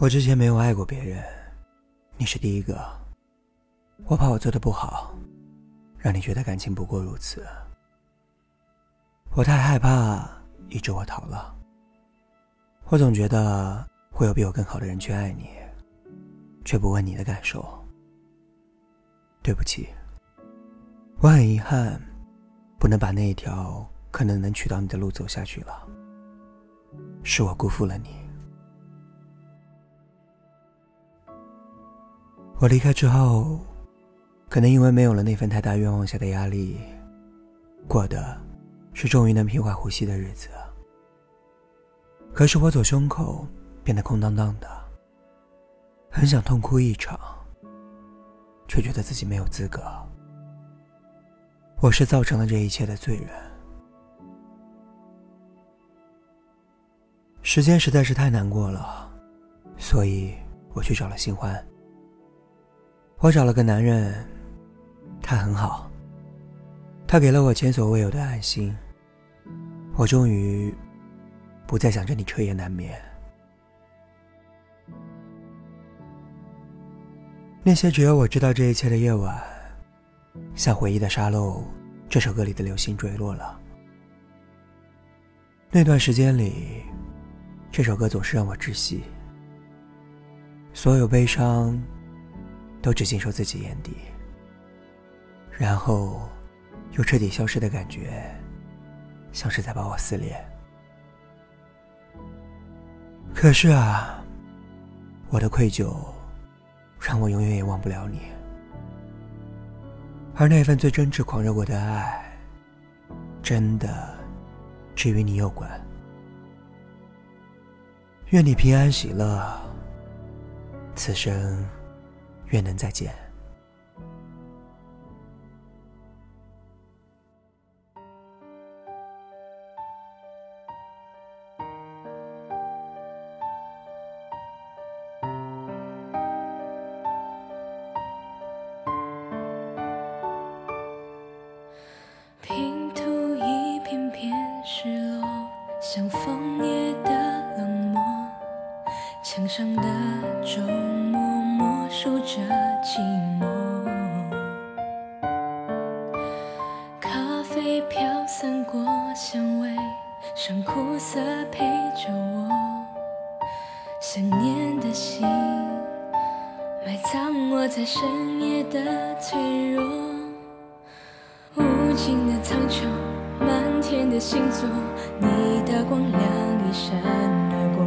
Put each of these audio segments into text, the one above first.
我之前没有爱过别人，你是第一个。我怕我做的不好，让你觉得感情不过如此。我太害怕一直我逃了。我总觉得会有比我更好的人去爱你，却不问你的感受。对不起，我很遗憾，不能把那一条可能能娶到你的路走下去了。是我辜负了你。我离开之后，可能因为没有了那份太大愿望下的压力，过的是终于能平缓呼吸的日子。可是我左胸口变得空荡荡的，很想痛哭一场，却觉得自己没有资格。我是造成了这一切的罪人。时间实在是太难过了，所以我去找了新欢。我找了个男人，他很好，他给了我前所未有的安心。我终于不再想着你彻夜难眠。那些只有我知道这一切的夜晚，像回忆的沙漏，这首歌里的流星坠落了。那段时间里，这首歌总是让我窒息，所有悲伤。都只尽收自己眼底，然后又彻底消失的感觉，像是在把我撕裂。可是啊，我的愧疚让我永远也忘不了你，而那份最真挚、狂热过的爱，真的只与你有关。愿你平安喜乐，此生。愿能再见。拼图一片片失落，像枫叶的冷漠，墙上的钟。数着寂寞，咖啡飘散过香味，剩苦涩陪着我。想念的心埋葬我在深夜的脆弱。无尽的苍穹，满天的星座，你的光亮一闪而过，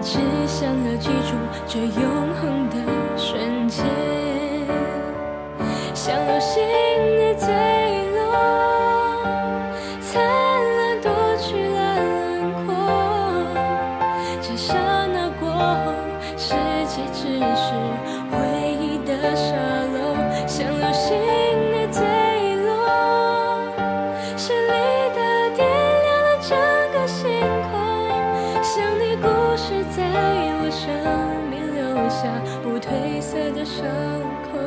只想要记住这永世界只是回忆的沙漏，像流星的坠落，绚丽的点亮了整个星空，像你故事在我生命留下不。褪色的伤口，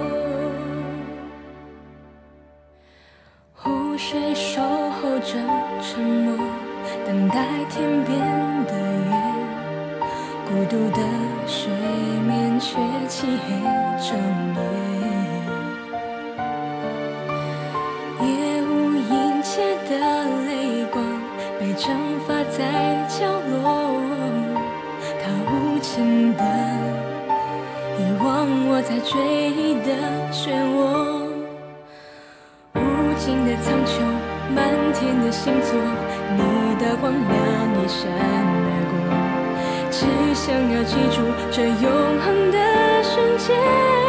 湖水守候着沉默，等待天边的。孤独的水面却漆黑整夜，夜无垠切的泪光被蒸发在角落，它无情的。遗忘我在追忆的漩涡，无尽的苍穹，满天的星座，你的光亮一闪而过，只想要记住这永恒的瞬间，